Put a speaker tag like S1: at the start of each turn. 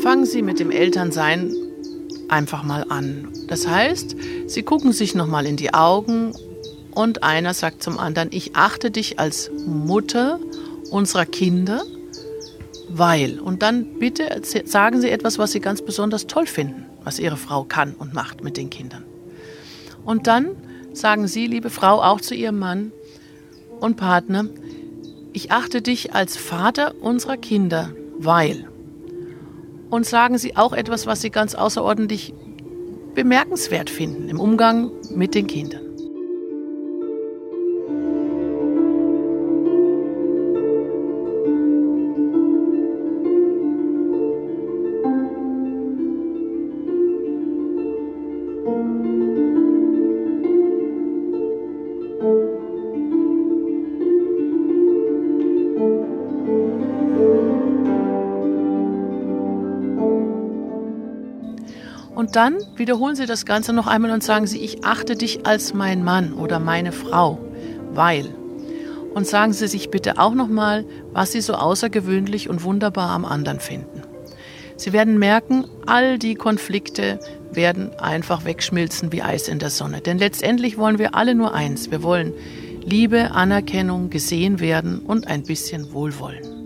S1: fangen Sie mit dem Elternsein einfach mal an. Das heißt, Sie gucken sich nochmal in die Augen und einer sagt zum anderen, ich achte dich als Mutter unserer Kinder, weil. Und dann bitte sagen Sie etwas, was Sie ganz besonders toll finden, was Ihre Frau kann und macht mit den Kindern. Und dann sagen Sie, liebe Frau, auch zu Ihrem Mann und Partner, ich achte dich als Vater unserer Kinder, weil. Und sagen Sie auch etwas, was Sie ganz außerordentlich bemerkenswert finden im Umgang mit den Kindern. Und dann wiederholen Sie das Ganze noch einmal und sagen Sie, ich achte dich als mein Mann oder meine Frau, weil. Und sagen Sie sich bitte auch nochmal, was Sie so außergewöhnlich und wunderbar am anderen finden. Sie werden merken, all die Konflikte werden einfach wegschmilzen wie Eis in der Sonne. Denn letztendlich wollen wir alle nur eins. Wir wollen Liebe, Anerkennung, gesehen werden und ein bisschen Wohlwollen.